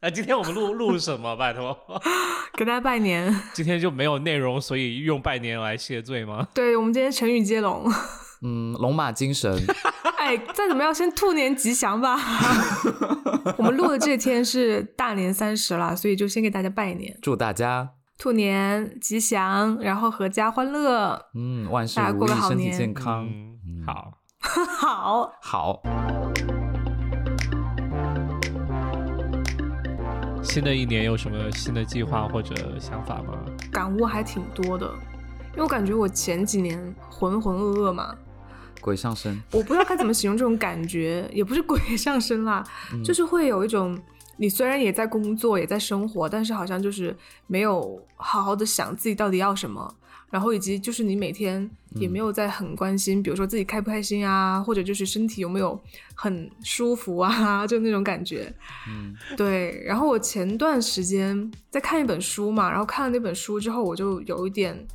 哎，今天我们录 录什么？拜托，给大家拜年。今天就没有内容，所以用拜年来谢罪吗？对，我们今天成语接龙。嗯，龙马精神。哎，再怎么样，先兔年吉祥吧。我们录的这天是大年三十了，所以就先给大家拜年，祝大家兔年吉祥，然后阖家欢乐。嗯，万事如意，身体健康。好，好，好。新的一年有什么新的计划或者想法吗？感悟还挺多的，因为我感觉我前几年浑浑噩噩嘛，鬼上身，我不知道该怎么形容这种感觉，也不是鬼上身啦，就是会有一种，你虽然也在工作也在生活，但是好像就是没有好好的想自己到底要什么。然后以及就是你每天也没有在很关心，比如说自己开不开心啊，或者就是身体有没有很舒服啊，就那种感觉。嗯，对。然后我前段时间在看一本书嘛，然后看了那本书之后，我就有一点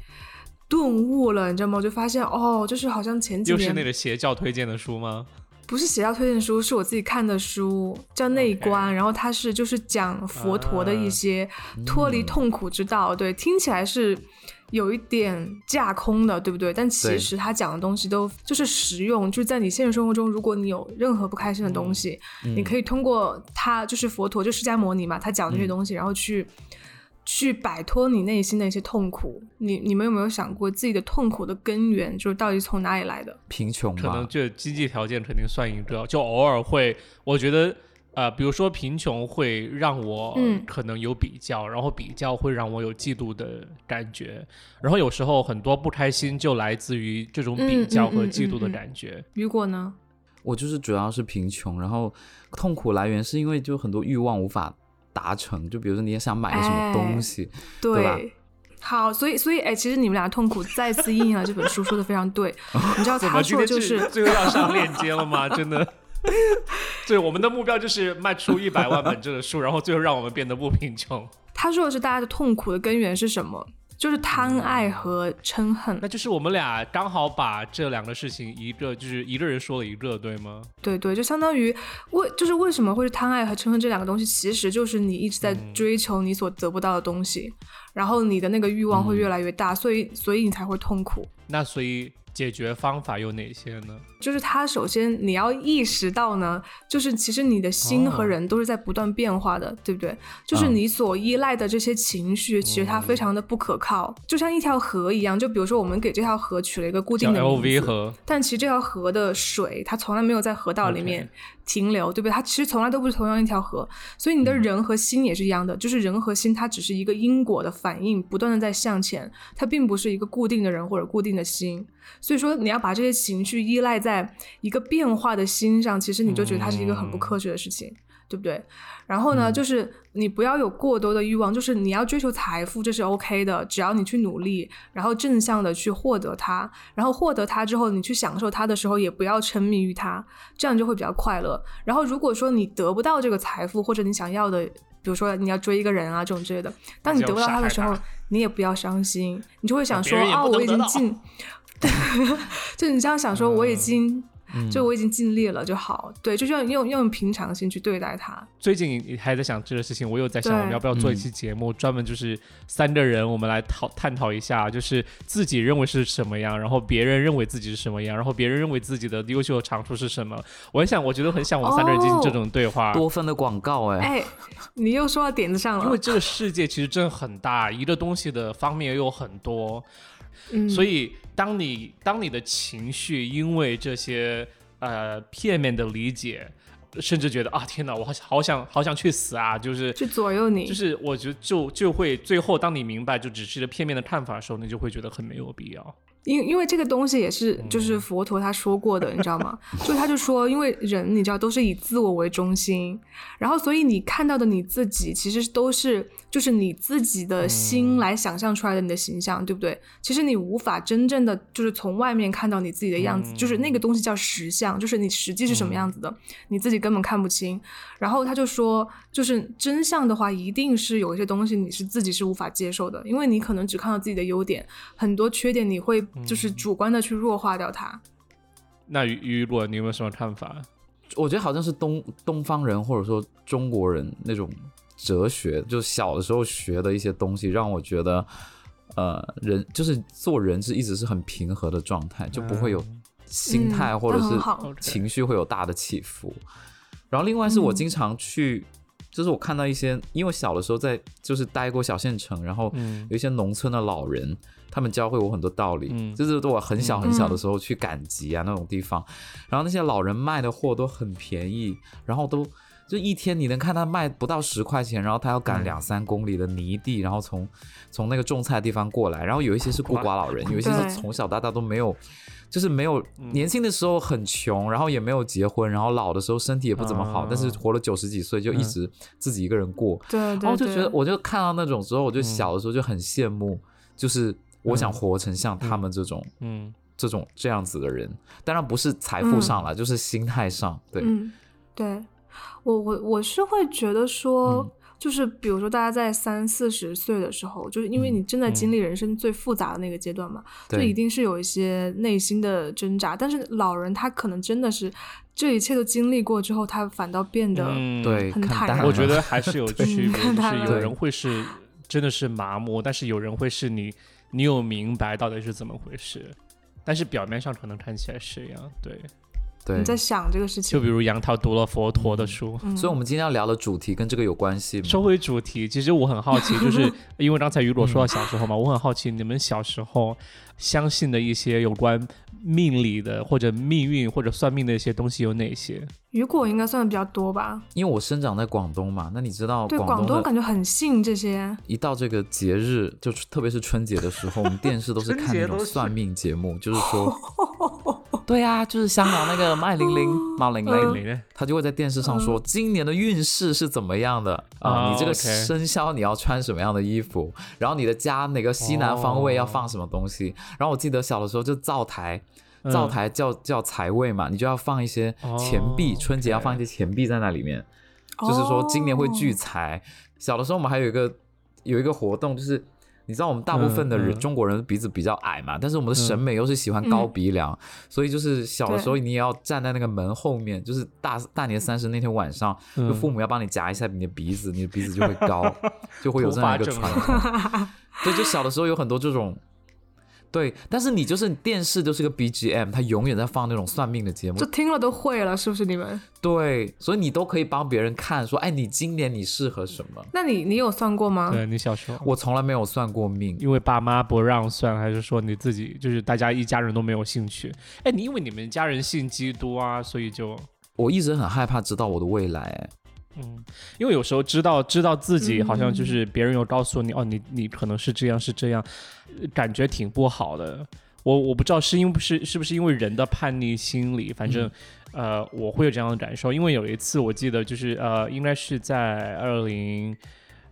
顿悟了，你知道吗？我就发现哦，就是好像前几年又是那个邪教推荐的书吗？不是邪教推荐书，是我自己看的书，叫《内观》，然后它是就是讲佛陀的一些脱离痛苦之道。对，听起来是。有一点架空的，对不对？但其实他讲的东西都就是实用，就是在你现实生活中，如果你有任何不开心的东西，你可以通过他，就是佛陀，就释迦牟尼嘛，他讲这些东西，然后去去摆脱你内心的一些痛苦。你你们有没有想过自己的痛苦的根源，就是到底从哪里来的？贫穷可能就经济条件肯定算一个，就偶尔会，我觉得。呃，比如说贫穷会让我可能有比较，然后比较会让我有嫉妒的感觉，然后有时候很多不开心就来自于这种比较和嫉妒的感觉。雨果呢？我就是主要是贫穷，然后痛苦来源是因为就很多欲望无法达成，就比如说你也想买个什么东西，对吧？好，所以所以哎，其实你们俩痛苦再次印证了这本书说的非常对。你知道他说的就是最后要上链接了吗？真的。对，我们的目标就是卖出一百万本这个书，然后最后让我们变得不贫穷。他说的是大家的痛苦的根源是什么？就是贪爱和嗔恨。那就是我们俩刚好把这两个事情一个就是一个人说了一个，对吗？对对，就相当于为就是为什么会是贪爱和嗔恨这两个东西，其实就是你一直在追求你所得不到的东西，然后你的那个欲望会越来越大，所以所以你才会痛苦。那所以。解决方法有哪些呢？就是他首先你要意识到呢，就是其实你的心和人都是在不断变化的，对不对？就是你所依赖的这些情绪，其实它非常的不可靠，就像一条河一样。就比如说我们给这条河取了一个固定的名字，但其实这条河的水它从来没有在河道里面停留，对不对？它其实从来都不是同样一条河。所以你的人和心也是一样的，就是人和心它只是一个因果的反应，不断的在向前，它并不是一个固定的人或者固定的心。所以说，你要把这些情绪依赖在一个变化的心上，其实你就觉得它是一个很不科学的事情，对不对？然后呢，就是你不要有过多的欲望，就是你要追求财富，这是 OK 的，只要你去努力，然后正向的去获得它，然后获得它之后，你去享受它的时候，也不要沉迷于它，这样就会比较快乐。然后如果说你得不到这个财富，或者你想要的，比如说你要追一个人啊这种之类的，当你得不到他的时候，你也不要伤心，你就会想说啊，我已经进。对，就你这样想说，我已经，就我已经尽力了就好。对，就像用用平常心去对待他。最近还在想这个事情，我又在想，我们要不要做一期节目，专门就是三个人，我们来讨探讨一下，就是自己认为是什么样，然后别人认为自己是什么样，然后别人认为自己的优秀长处是什么。我很想，我觉得很想我们三个人进行这种对话。多分的广告，哎哎，你又说到点子上了。因为这个世界其实真的很大，一个东西的方面又有很多。所以，当你当你的情绪因为这些呃片面的理解，甚至觉得啊天哪，我好好想好想去死啊，就是去左右你，就是我觉得就就会最后，当你明白就只是一个片面的看法的时候，你就会觉得很没有必要。因因为这个东西也是就是佛陀他说过的，你知道吗？就他就说，因为人你知道都是以自我为中心，然后所以你看到的你自己其实都是就是你自己的心来想象出来的你的形象，对不对？其实你无法真正的就是从外面看到你自己的样子，就是那个东西叫实相，就是你实际是什么样子的，你自己根本看不清。然后他就说，就是真相的话，一定是有一些东西你是自己是无法接受的，因为你可能只看到自己的优点，很多缺点你会。就是主观的去弱化掉它。那雨雨果，你有没有什么看法？我觉得好像是东东方人或者说中国人那种哲学，就小的时候学的一些东西，让我觉得，呃，人就是做人是一直是很平和的状态，就不会有心态或者是情绪会有大的起伏。然后另外是我经常去，就是我看到一些，因为小的时候在就是待过小县城，然后有一些农村的老人。他们教会我很多道理，就是我很小很小的时候去赶集啊那种地方，然后那些老人卖的货都很便宜，然后都就一天你能看他卖不到十块钱，然后他要赶两三公里的泥地，然后从从那个种菜的地方过来，然后有一些是孤寡老人，有一些是从小到大都没有，就是没有年轻的时候很穷，然后也没有结婚，然后老的时候身体也不怎么好，但是活了九十几岁就一直自己一个人过，对，然后就觉得我就看到那种时候，我就小的时候就很羡慕，就是。我想活成像他们这种，嗯，这种这样子的人，当然不是财富上了，就是心态上，对，对，我我我是会觉得说，就是比如说大家在三四十岁的时候，就是因为你正在经历人生最复杂的那个阶段嘛，就一定是有一些内心的挣扎。但是老人他可能真的是这一切都经历过之后，他反倒变得对很坦然。我觉得还是有 区别，就是有人会是真的是麻木，但是有人会是你。你有明白到底是怎么回事，但是表面上可能看起来是一样，对，对。你在想这个事情，就比如杨桃读了佛陀的书，所以我们今天要聊的主题跟这个有关系。说回主题，其实我很好奇，就是 因为刚才雨果说到小时候嘛，我很好奇你们小时候相信的一些有关。命理的或者命运或者算命的一些东西有哪些？雨果应该算的比较多吧，因为我生长在广东嘛。那你知道，对广东感觉很信这些。一到这个节日，就特别是春节的时候，我们电视都是 看那种算命节目，就是说，对啊，就是香港那个麦玲玲、马玲玲，她就会在电视上说今年的运势是怎么样的啊？你这个生肖你要穿什么样的衣服？然后你的家哪个西南方位要放什么东西？然后我记得小的时候就灶台。灶台叫叫财位嘛，你就要放一些钱币，春节要放一些钱币在那里面，就是说今年会聚财。小的时候我们还有一个有一个活动，就是你知道我们大部分的人中国人鼻子比较矮嘛，但是我们的审美又是喜欢高鼻梁，所以就是小的时候你也要站在那个门后面，就是大大年三十那天晚上，就父母要帮你夹一下你的鼻子，你的鼻子就会高，就会有这样一个传统。对，就小的时候有很多这种。对，但是你就是电视就是个 BGM，它永远在放那种算命的节目，就听了都会了，是不是你们？对，所以你都可以帮别人看，说，哎，你今年你适合什么？那你你有算过吗？对你小时候，我从来没有算过命，因为爸妈不让算，还是说你自己就是大家一家人都没有兴趣？哎，你因为你们家人信基督啊，所以就我一直很害怕知道我的未来。嗯，因为有时候知道知道自己好像就是别人有告诉你哦，你你可能是这样是这样，感觉挺不好的。我我不知道是因为不是是不是因为人的叛逆心理，反正呃我会有这样的感受。因为有一次我记得就是呃应该是在二零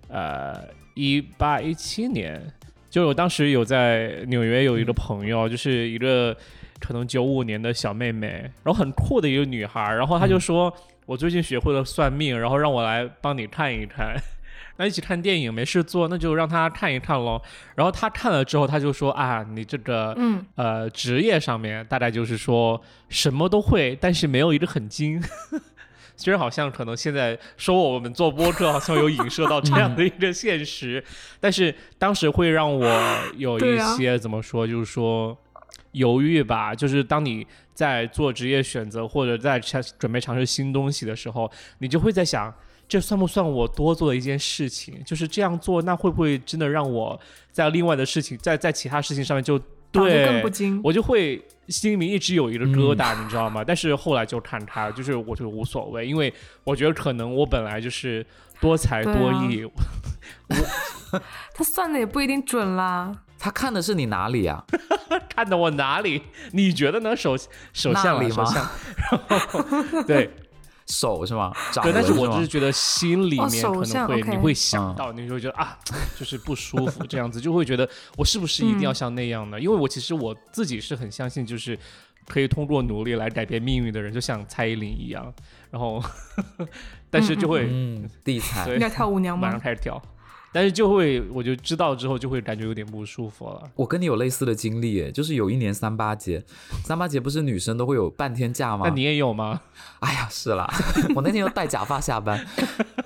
呃一八一七年，就我当时有在纽约有一个朋友，就是一个可能九五年的小妹妹，然后很酷的一个女孩，然后她就说。我最近学会了算命，然后让我来帮你看一看。那一起看电影没事做，那就让他看一看喽。然后他看了之后，他就说啊，你这个嗯呃职业上面大概就是说什么都会，但是没有一个很精。虽然好像可能现在说我们做播客好像有影射到这样的一个现实，但是当时会让我有一些怎么说，就是说。犹豫吧，就是当你在做职业选择或者在尝准备尝试新东西的时候，你就会在想，这算不算我多做的一件事情？就是这样做，那会不会真的让我在另外的事情，在在其他事情上面就对，我就会心里面一直有一个疙瘩，你知道吗？但是后来就看开了，就是我就无所谓，因为我觉得可能我本来就是多才多艺，他算的也不一定准啦。他看的是你哪里啊？看的我哪里？你觉得呢？手手相 里吗？然后 对，手是吗？对，但是我就是觉得心里面可能会你会想到，你就会觉得啊，就是不舒服，这样子就会觉得我是不是一定要像那样呢？因为我其实我自己是很相信，就是可以通过努力来改变命运的人，就像蔡依林一样。然后，但是就会嗯，地彩要跳舞娘吗？马上开始跳。但是就会，我就知道之后就会感觉有点不舒服了。我跟你有类似的经历，就是有一年三八节，三八节不是女生都会有半天假吗？那你也有吗？哎呀，是啦，我那天又戴假发下班，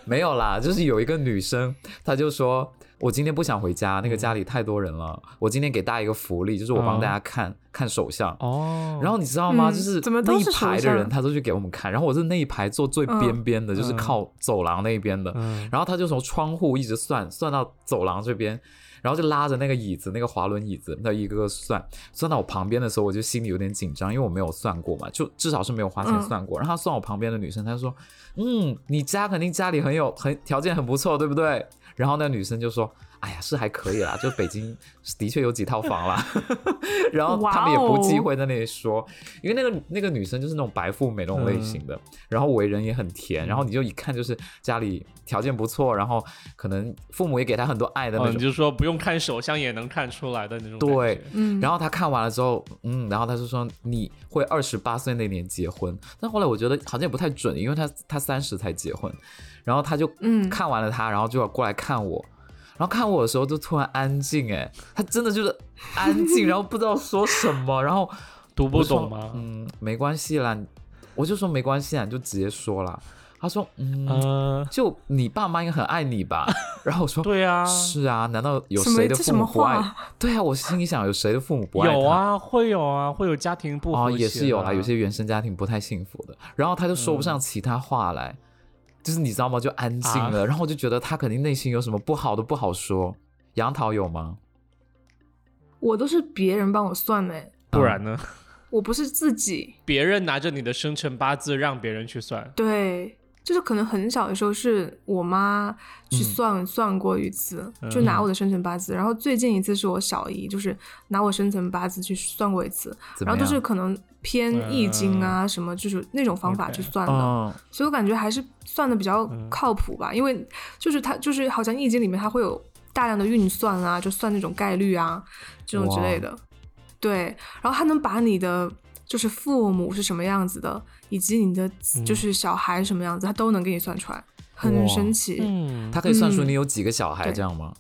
没有啦，就是有一个女生，她就说。我今天不想回家，那个家里太多人了。我今天给大家一个福利，就是我帮大家看看手相。哦。然后你知道吗？就是那一排的人，他都去给我们看。然后我是那一排坐最边边的，就是靠走廊那边的。嗯。然后他就从窗户一直算算到走廊这边，然后就拉着那个椅子，那个滑轮椅子，那一个个算算到我旁边的时候，我就心里有点紧张，因为我没有算过嘛，就至少是没有花钱算过。然后他算我旁边的女生，他说：“嗯，你家肯定家里很有很条件很不错，对不对？”然后那女生就说：“哎呀，是还可以啦，就北京的确有几套房啦。”然后他们也不忌讳在那里说，因为那个那个女生就是那种白富美那种类型的，然后为人也很甜，然后你就一看就是家里条件不错，然后可能父母也给她很多爱的那种，就是说不用看手相也能看出来的那种。对，嗯。然后他看完了之后，嗯，然后他就说你会二十八岁那年结婚，但后来我觉得好像也不太准，因为他他三十才结婚。然后他就嗯看完了他，然后就要过来看我，然后看我的时候就突然安静，哎，他真的就是安静，然后不知道说什么，然后读不懂吗？嗯，没关系啦，我就说没关系啊，你就直接说啦。他说嗯，就你爸妈应该很爱你吧？然后我说对啊，是啊，难道有谁的父母不爱？对啊，我心里想有谁的父母不爱？有啊，会有啊，会有家庭不和也是有啊，有些原生家庭不太幸福的。然后他就说不上其他话来。就是你知道吗？就安静了，然后我就觉得他肯定内心有什么不好的不好说。杨桃有吗？我都是别人帮我算的，不然呢？我不是自己。别人拿着你的生辰八字让别人去算。对。就是可能很小的时候是我妈去算算过一次，就拿我的生辰八字。然后最近一次是我小姨，就是拿我生辰八字去算过一次。然后都是可能偏易经啊什么，就是那种方法去算的。所以我感觉还是算的比较靠谱吧，因为就是它就是好像易经里面它会有大量的运算啊，就算那种概率啊这种之类的。对，然后它能把你的就是父母是什么样子的。以及你的就是小孩什么样子，他都能给你算出来，很神奇。嗯，他可以算出你有几个小孩这样吗？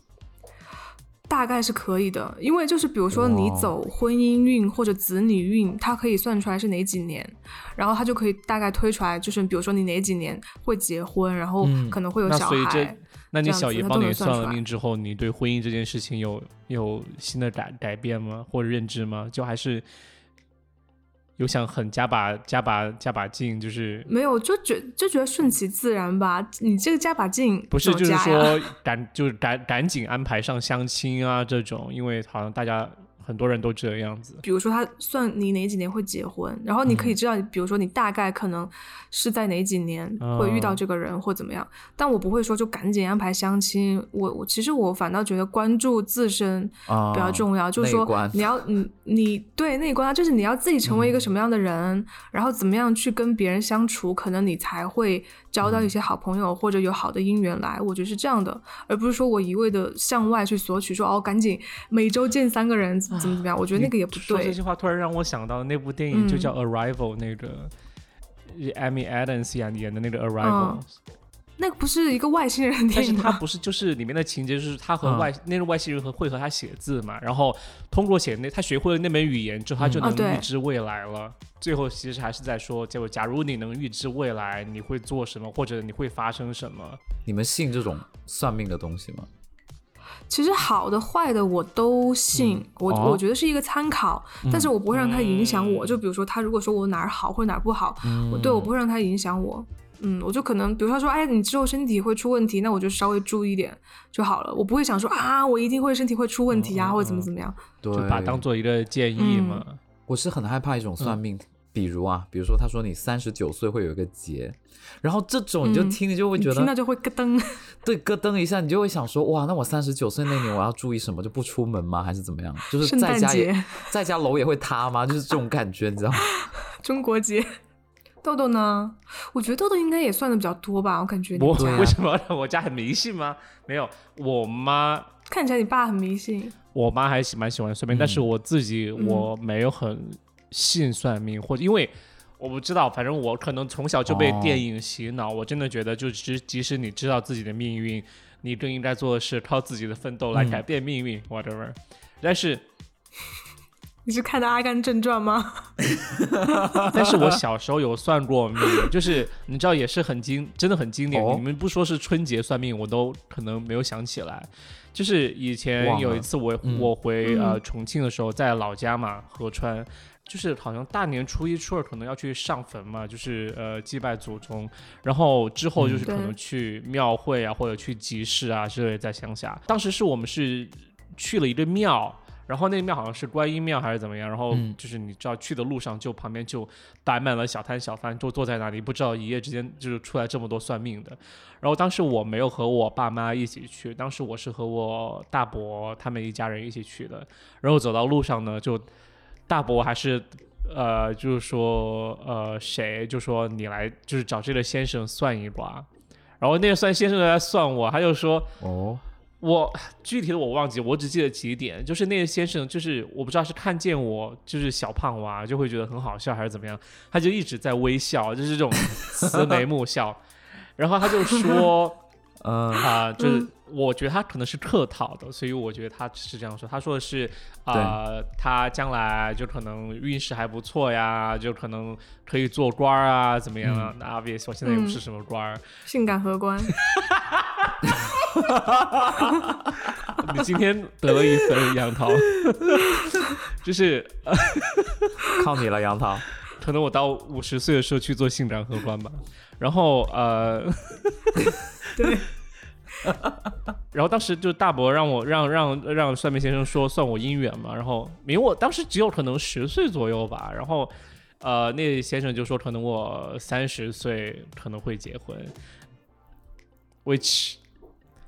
大概是可以的，因为就是比如说你走婚姻运或者子女运，它可以算出来是哪几年，然后它就可以大概推出来，就是比如说你哪几年会结婚，然后可能会有小孩。那你小姨帮你算了命之后，你对婚姻这件事情有有新的改改变吗？或者认知吗？就还是？有想很加把加把加把劲，就是没有就觉就觉得顺其自然吧。你这个加把劲不是就是说赶就是赶赶紧安排上相亲啊这种，因为好像大家。很多人都这样子，比如说他算你哪几年会结婚，然后你可以知道，比如说你大概可能是在哪几年会遇到这个人或怎么样。但我不会说就赶紧安排相亲，我我其实我反倒觉得关注自身比较重要，就是说你要你你对内观，就是你要自己成为一个什么样的人，然后怎么样去跟别人相处，可能你才会。交到一些好朋友或者有好的姻缘来，我觉得是这样的，而不是说我一味的向外去索取，说哦赶紧每周见三个人怎么怎么样，我觉得那个也不对。说这句话突然让我想到那部电影，就叫《Arrival》，那个 Amy Adams 演演的那个《Arrival》。那个不是一个外星人电影？但是他不是，就是里面的情节就是他和外那个外星人和会和他写字嘛，然后通过写那他学会了那门语言之后，他就能预知未来了。最后其实还是在说，结果假如你能预知未来，你会做什么，或者你会发生什么？你们信这种算命的东西吗？其实好的坏的我都信，我我觉得是一个参考，但是我不会让它影响我。就比如说他如果说我哪儿好或者哪儿不好，我对我不会让它影响我。嗯，我就可能，比如他说，哎，你之后身体会出问题，那我就稍微注意点就好了。我不会想说啊，我一定会身体会出问题啊，或者怎么怎么样，对，把当做一个建议嘛。我是很害怕一种算命，比如啊，比如说他说你三十九岁会有一个劫，然后这种你就听，你就会觉得听到就会咯噔，对，咯噔一下，你就会想说，哇，那我三十九岁那年我要注意什么？就不出门吗？还是怎么样？就是在家也 在家楼也会塌吗？就是这种感觉，你知道吗？中国结。豆豆呢？我觉得豆豆应该也算的比较多吧。我感觉我为什么我家很迷信吗？没有，我妈看起来你爸很迷信。我妈还是蛮喜欢算命，但是我自己我没有很信算命，或者因为我不知道，反正我可能从小就被电影洗脑。我真的觉得，就即即使你知道自己的命运，你更应该做的是靠自己的奋斗来改变命运，whatever。但是。你是看的《阿甘正传》吗？但是我小时候有算过命，就是你知道也是很经，真的很经典。你们不说是春节算命，我都可能没有想起来。就是以前有一次我我回呃重庆的时候，在老家嘛，合川，就是好像大年初一初二可能要去上坟嘛，就是呃祭拜祖宗，然后之后就是可能去庙会啊或者去集市啊之类在乡下。当时是我们是去了一个庙。然后那庙好像是观音庙还是怎么样，然后就是你知道去的路上就旁边就摆满了小摊小贩，就坐在那里，不知道一夜之间就是出来这么多算命的。然后当时我没有和我爸妈一起去，当时我是和我大伯他们一家人一起去的。然后走到路上呢，就大伯还是呃就是说呃谁就说你来就是找这个先生算一卦，然后那个算先生来算我，他就说哦。我具体的我忘记，我只记得几点，就是那个先生，就是我不知道是看见我就是小胖娃，就会觉得很好笑还是怎么样，他就一直在微笑，就是这种慈眉目笑，然后他就说，嗯啊，就是。我觉得他可能是客套的，所以我觉得他是这样说。他说的是，啊，他将来就可能运势还不错呀，就可能可以做官啊，怎么样啊？那阿 vs 我现在又不是什么官儿？性感荷官。你今天得了一分杨桃，就是 靠你了杨桃。可能我到五十岁的时候去做性感荷官吧。然后呃，对。然后当时就大伯让我让让让算命先生说算我姻缘嘛，然后因为我当时只有可能十岁左右吧，然后呃那先生就说可能我三十岁可能会结婚，which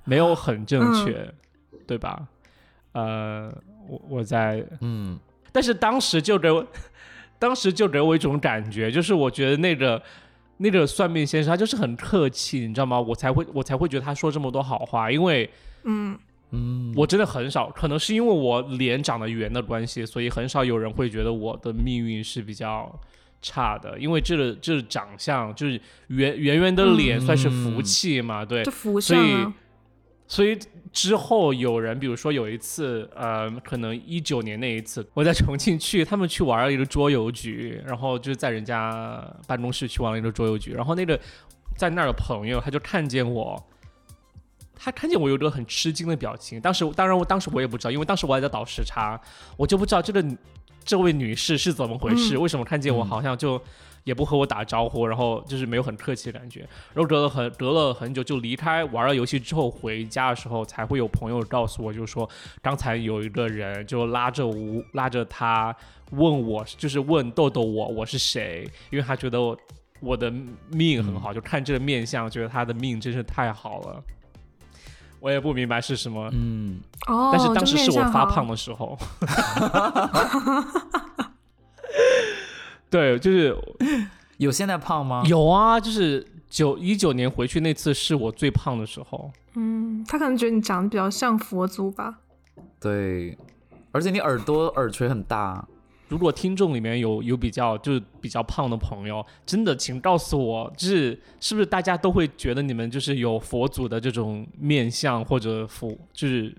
没有很正确，对吧？呃，我我在嗯，但是当时就给我 当时就给我一种感觉，就是我觉得那个。那个算命先生他就是很客气，你知道吗？我才会我才会觉得他说这么多好话，因为嗯。嗯，我真的很少，可能是因为我脸长得圆的关系，所以很少有人会觉得我的命运是比较差的，因为这个这长相就是圆圆圆的脸算是福气嘛，对，所以所以。之后有人，比如说有一次，呃，可能一九年那一次，我在重庆去，他们去玩了一个桌游局，然后就是在人家办公室去玩了一个桌游局，然后那个在那儿的朋友他就看见我，他看见我有个很吃惊的表情，当时当然我当时我也不知道，因为当时我还在倒时差，我就不知道这个这位女士是怎么回事，为什么看见我好像就。也不和我打招呼，然后就是没有很客气的感觉，然后隔了很隔了很久就离开玩了游戏之后回家的时候，才会有朋友告诉我，就是说刚才有一个人就拉着我拉着他问我，就是问豆豆我我是谁，因为他觉得我我的命很好，就看这个面相，觉得他的命真是太好了。我也不明白是什么，嗯，哦，但是当时是我发胖的时候。对，就是 有现在胖吗？有啊，就是九一九年回去那次是我最胖的时候。嗯，他可能觉得你长得比较像佛祖吧。对，而且你耳朵耳垂很大。如果听众里面有有比较就是比较胖的朋友，真的请告诉我，就是是不是大家都会觉得你们就是有佛祖的这种面相或者佛，就是。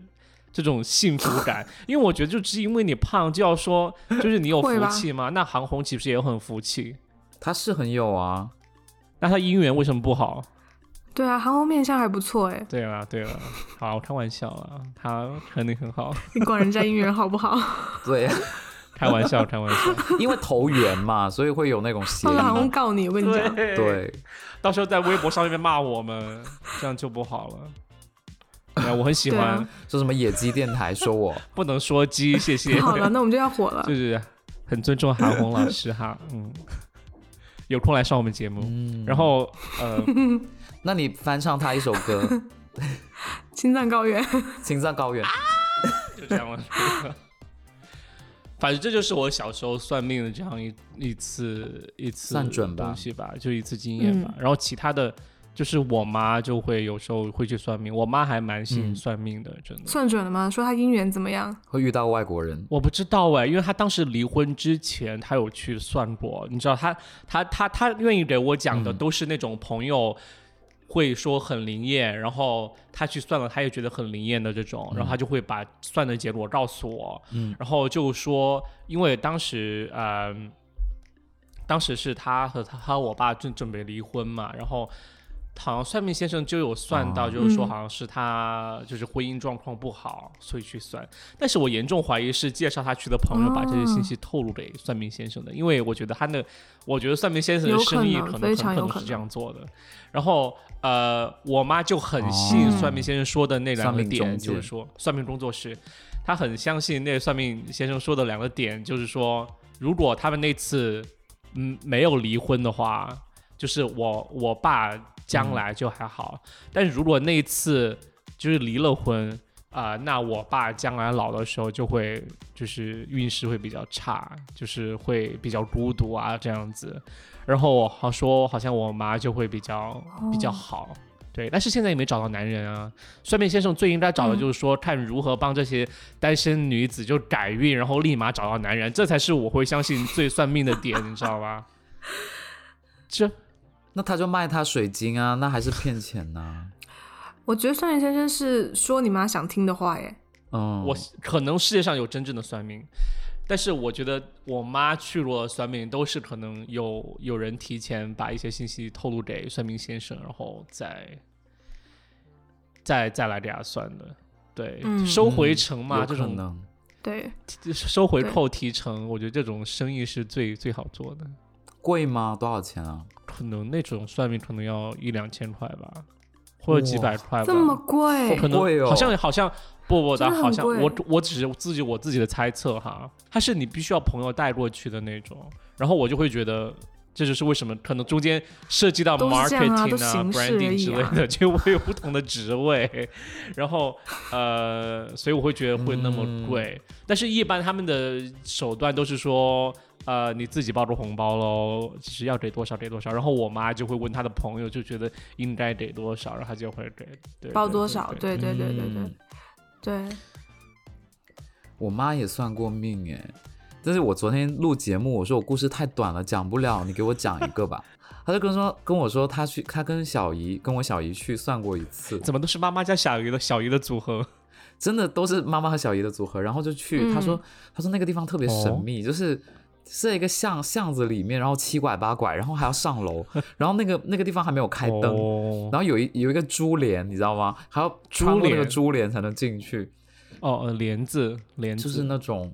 这种幸福感，因为我觉得就是因为你胖，就要说就是你有福气吗？那韩红岂不是也很福气？她是很有啊，那她姻缘为什么不好？对啊，韩红面相还不错哎。对啊，对啊，好，开玩笑啊，她肯定很好。你管人家姻缘好不好？对，开玩笑，开玩笑，因为投缘嘛，所以会有那种嫌疑。韩红告你，我跟你讲，对，到时候在微博上面骂我们，这样就不好了。我很喜欢说什么野鸡电台，说我 不能说鸡，谢谢。好了，那我们就要火了。就是很尊重韩红老师哈，嗯，有空来上我们节目。然后呃，那你翻唱他一首歌，《青藏高原》。青藏高原，就这样了。反正这就是我小时候算命的这样一一次一次算准吧东西吧，就一次经验吧。然后其他的。就是我妈就会有时候会去算命，我妈还蛮信算命的，真的。算准了吗？说她姻缘怎么样？会遇到外国人？我不知道哎，因为她当时离婚之前，她有去算过。你知道，她她她她愿意给我讲的都是那种朋友会说很灵验，然后她去算了，她也觉得很灵验的这种，然后她就会把算的结果告诉我，嗯，然后就说，因为当时，嗯，当时是他和他和我爸正准备离婚嘛，然后。好像算命先生就有算到，就是说好像是他就是婚姻状况不好，所以去算。但是我严重怀疑是介绍他去的朋友把这些信息透露给算命先生的，因为我觉得他那，我觉得算命先生的生意可能很可能是这样做的。然后呃，我妈就很信算命先生说的那两个点，就是说算命工作室，她很相信那算命先生说的两个点，就是说如果他们那次嗯没有离婚的话，就是我我爸。将来就还好，但是如果那一次就是离了婚啊，那我爸将来老的时候就会就是运势会比较差，就是会比较孤独啊这样子。然后我好说，好像我妈就会比较比较好，对。但是现在也没找到男人啊。算命先生最应该找的就是说，看如何帮这些单身女子就改运，然后立马找到男人，这才是我会相信最算命的点，你知道吧？这。那他就卖他水晶啊，那还是骗钱呢？我觉得算命先生是说你妈想听的话耶。嗯，我可能世界上有真正的算命，但是我觉得我妈去过算命都是可能有有人提前把一些信息透露给算命先生，然后再再再来给他算的。对，收回成嘛，这种对收回扣提成，我觉得这种生意是最最好做的。贵吗？多少钱啊？可能那种算命可能要一两千块吧，或者几百块吧。这么贵？可能好像好像不不的，好像我我只是自己我自己的猜测哈。它是你必须要朋友带过去的那种，然后我就会觉得这就是为什么可能中间涉及到 marketing 啊、branding 之类的，就会有不同的职位，然后呃，所以我会觉得会那么贵。但是一般他们的手段都是说。呃，你自己包着红包喽，其实要给多少给多少，然后我妈就会问她的朋友，就觉得应该给多少，然后她就会给对包多少，对。对对对对对。我妈也算过命哎，但是我昨天录节目，我说我故事太短了，讲不了，你给我讲一个吧。她就跟说跟我说，她去，她跟小姨跟我小姨去算过一次，怎么都是妈妈加小姨的小姨的组合，真的都是妈妈和小姨的组合，然后就去，她说她说那个地方特别神秘，就是。是一个巷巷子里面，然后七拐八拐，然后还要上楼，然后那个那个地方还没有开灯，然后有一有一个珠帘，你知道吗？还要穿过那个珠帘才能进去。哦，帘子，帘子就是那种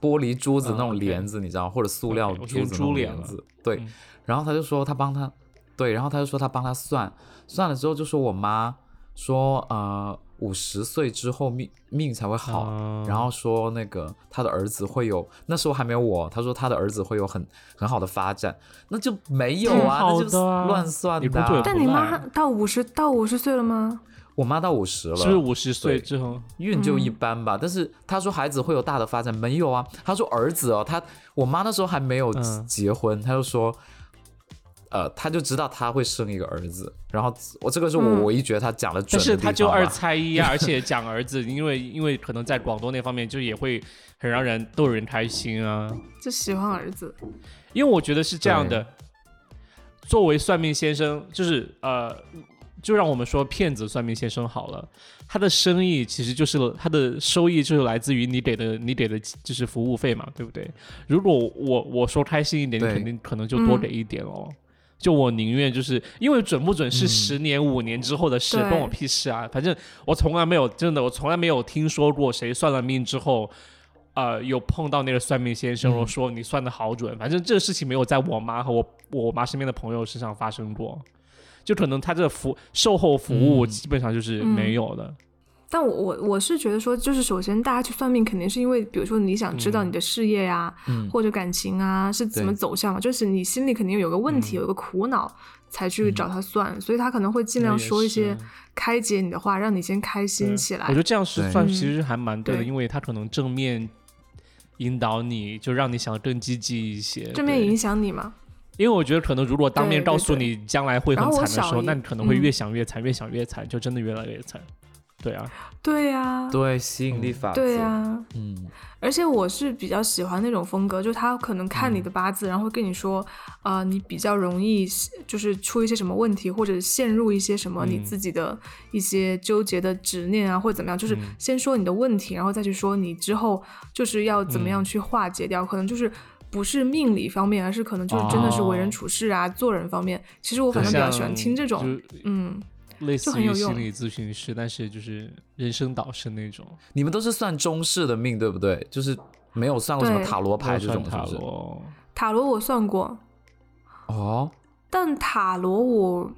玻璃珠子那种帘子，你知道，或者塑料珠子那种帘子。对，然后他就说他帮他，对，然后他就说他帮他算，算了之后就说我妈说呃。五十岁之后命命才会好，然后说那个他的儿子会有，那时候还没有我，他说他的儿子会有很很好的发展，那就没有啊，那就乱算的。但你妈到五十到五十岁了吗？我妈到五十了，是五十岁之后运就一般吧。但是他说孩子会有大的发展，没有啊。他说儿子哦，他我妈那时候还没有结婚，他就说。呃，他就知道他会生一个儿子，然后我这个是我唯一觉得他讲的准的。但是他就二猜一啊，而且讲儿子，因为因为可能在广东那方面就也会很让人逗人开心啊。就喜欢儿子，因为我觉得是这样的。作为算命先生，就是呃，就让我们说骗子算命先生好了，他的生意其实就是他的收益就是来自于你给的你给的就是服务费嘛，对不对？如果我我说开心一点，你肯定可能就多给一点哦。就我宁愿就是因为准不准是十年五年之后的事，关我屁事啊！反正我从来没有真的，我从来没有听说过谁算了命之后，呃，有碰到那个算命先生说你算的好准。反正这个事情没有在我妈和我我妈身边的朋友身上发生过，就可能他这服售后服务基本上就是没有的。但我我我是觉得说，就是首先大家去算命，肯定是因为，比如说你想知道你的事业呀，或者感情啊是怎么走向嘛，就是你心里肯定有个问题，有个苦恼，才去找他算，所以他可能会尽量说一些开解你的话，让你先开心起来。我觉得这样是算，其实还蛮对的，因为他可能正面引导你，就让你想更积极一些。正面影响你嘛？因为我觉得可能如果当面告诉你将来会很惨的时候，那你可能会越想越惨，越想越惨，就真的越来越惨。对啊，对呀，对吸引力法则，对呀，嗯，而且我是比较喜欢那种风格，就他可能看你的八字，然后会跟你说，啊，你比较容易就是出一些什么问题，或者陷入一些什么你自己的一些纠结的执念啊，或者怎么样，就是先说你的问题，然后再去说你之后就是要怎么样去化解掉，可能就是不是命理方面，而是可能就是真的是为人处事啊、做人方面。其实我反正比较喜欢听这种，嗯。类似于心理咨询师，但是就是人生导师那种。你们都是算中式的命，对不对？就是没有算过什么塔罗牌这种，塔罗。塔罗我算过。哦。但塔罗我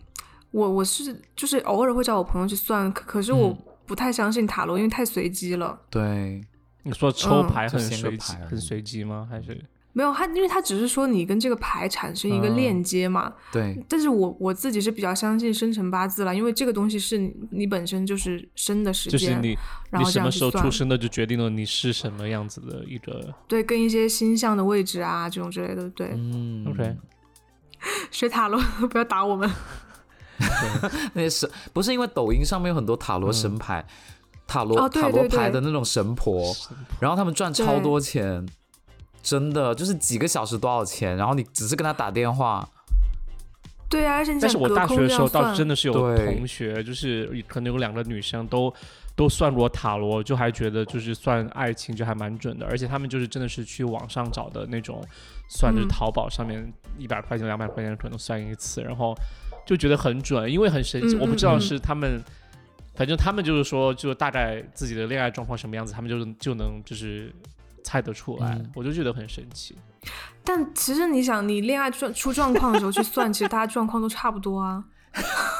我我是就是偶尔会找我朋友去算，可可是我不太相信塔罗，因为太随机了。对。你说抽牌很随机，很随机吗？还是？没有他，因为他只是说你跟这个牌产生一个链接嘛。对。但是我我自己是比较相信生辰八字了，因为这个东西是你本身就是生的时间，就是你你什么时候出生的，就决定了你是什么样子的一个。对，跟一些星象的位置啊，这种之类的，对。嗯。OK。学塔罗 不要打我们。那些神不是因为抖音上面有很多塔罗神牌，塔罗塔罗牌的那种神婆，然后他们赚超多钱。真的就是几个小时多少钱？然后你只是跟他打电话。对啊，而且但是我大学的时候倒是真的是有同学，就是可能有两个女生都都算过塔罗，就还觉得就是算爱情就还蛮准的，而且他们就是真的是去网上找的那种，算是淘宝上面一百块钱、两百块钱可能算一次，然后就觉得很准，因为很神奇。我不知道是他们，反正他们就是说，就大概自己的恋爱状况什么样子，他们就就能就是。猜得出来，我就觉得很神奇。但其实你想，你恋爱状出状况的时候去算，其实大家状况都差不多啊。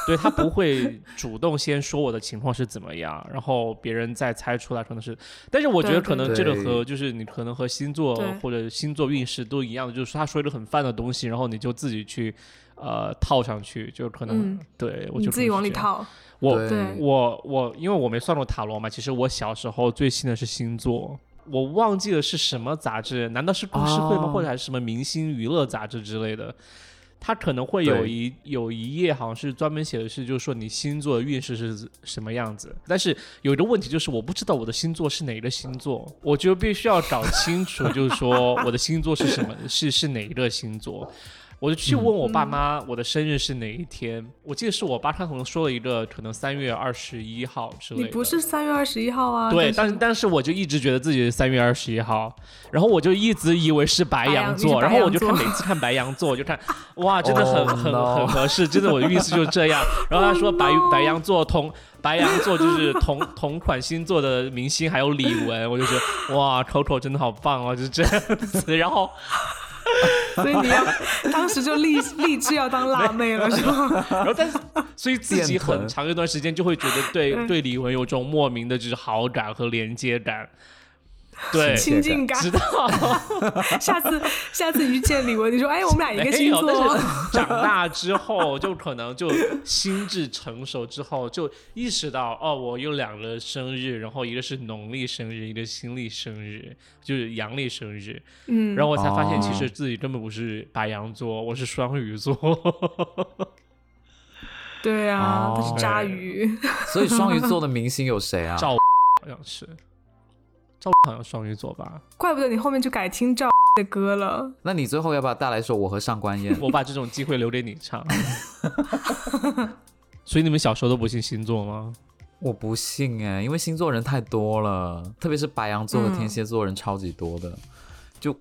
对他不会主动先说我的情况是怎么样，然后别人再猜出来可能是。但是我觉得可能这个和就是你可能和星座或者星座运势都一样的，就是他说一个很泛的东西，然后你就自己去呃套上去，就可能对我就自己往里套。我我我，因为我没算过塔罗嘛，其实我小时候最信的是星座。我忘记了是什么杂志？难道是故事会吗？或者还是什么明星娱乐杂志之类的？它可能会有一有一页，好像是专门写的是，就是说你星座的运势是什么样子。但是有一个问题就是，我不知道我的星座是哪个星座，我就必须要搞清楚，就是说我的星座是什么，是是哪一个星座。我就去问我爸妈，我的生日是哪一天？我记得是我爸他可能说了一个可能三月二十一号之类的。你不是三月二十一号啊？对，但是但是我就一直觉得自己是三月二十一号，然后我就一直以为是白羊座，然后我就看每次看白羊座，我就看哇，真的很 很很合适，真的我的运势就是这样。然后他说白白羊座同白羊座就是同 同款星座的明星还有李玟，我就觉得哇，Coco 真的好棒哦，就是这样子，然后。所以你要 当时就立立志要当辣妹了，是吗？然后但是所以自己很长一段时间就会觉得对对李玟有种莫名的就是好感和连接感。对，亲近感，知道。下次下次遇见李玟，你说，哎，我们俩一个星座。长大之后，就可能就心智成熟之后，就意识到，哦，我有两个生日，然后一个是农历生日，一个新历生日，就是阳历生日。嗯。然后我才发现，其实自己根本不是白羊座，我是双鱼座。对啊，他是渣鱼。所以双鱼座的明星有谁啊？赵好像是。赵好像双鱼座吧，怪不得你后面就改听赵的歌了。那你最后要不要带来一首《我和上官燕》？我把这种机会留给你唱。所以你们小时候都不信星座吗？我不信哎，因为星座人太多了，特别是白羊座和天蝎座人超级多的，就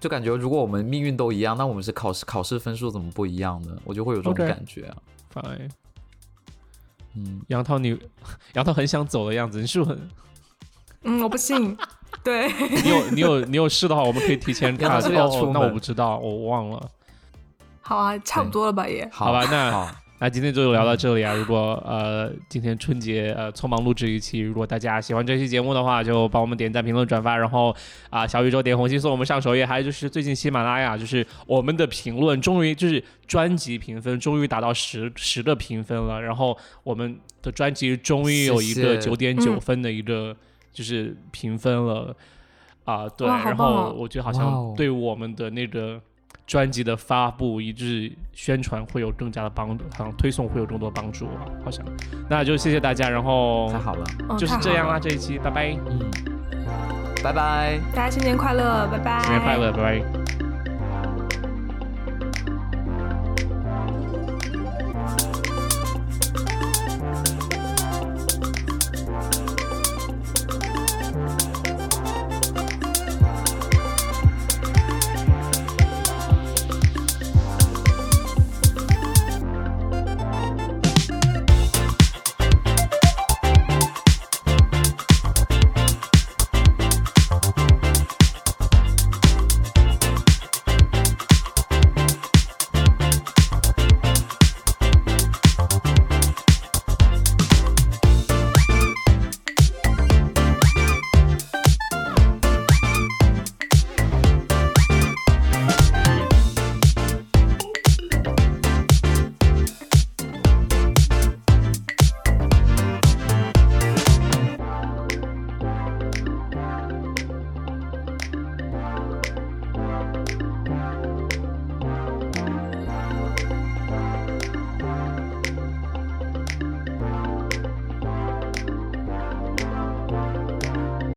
就感觉如果我们命运都一样，那我们是考试考试分数怎么不一样呢？我就会有这种感觉啊。Fine。嗯，杨涛你 杨涛很想走的样子，你是不是很？嗯，我不信。对你有你有你有事的话，我们可以提前看。哦，那我不知道，我忘了。好啊，差不多了吧也。好吧，那那今天就聊到这里啊。如果呃今天春节呃匆忙录制一期，如果大家喜欢这期节目的话，就帮我们点赞、评论、转发，然后啊小宇宙点红心送我们上首页。还有就是最近喜马拉雅就是我们的评论终于就是专辑评分终于达到十十的评分了，然后我们的专辑终于有一个九点九分的一个。就是评分了啊，对，然后我觉得好像对我们的那个专辑的发布以致宣传会有更加的帮助，好像推送会有更多帮助啊，好像。那就谢谢大家，然后太好了，就是这样啦，这一期拜拜，嗯，拜拜，大家新年快乐，拜拜，新年快乐，拜拜。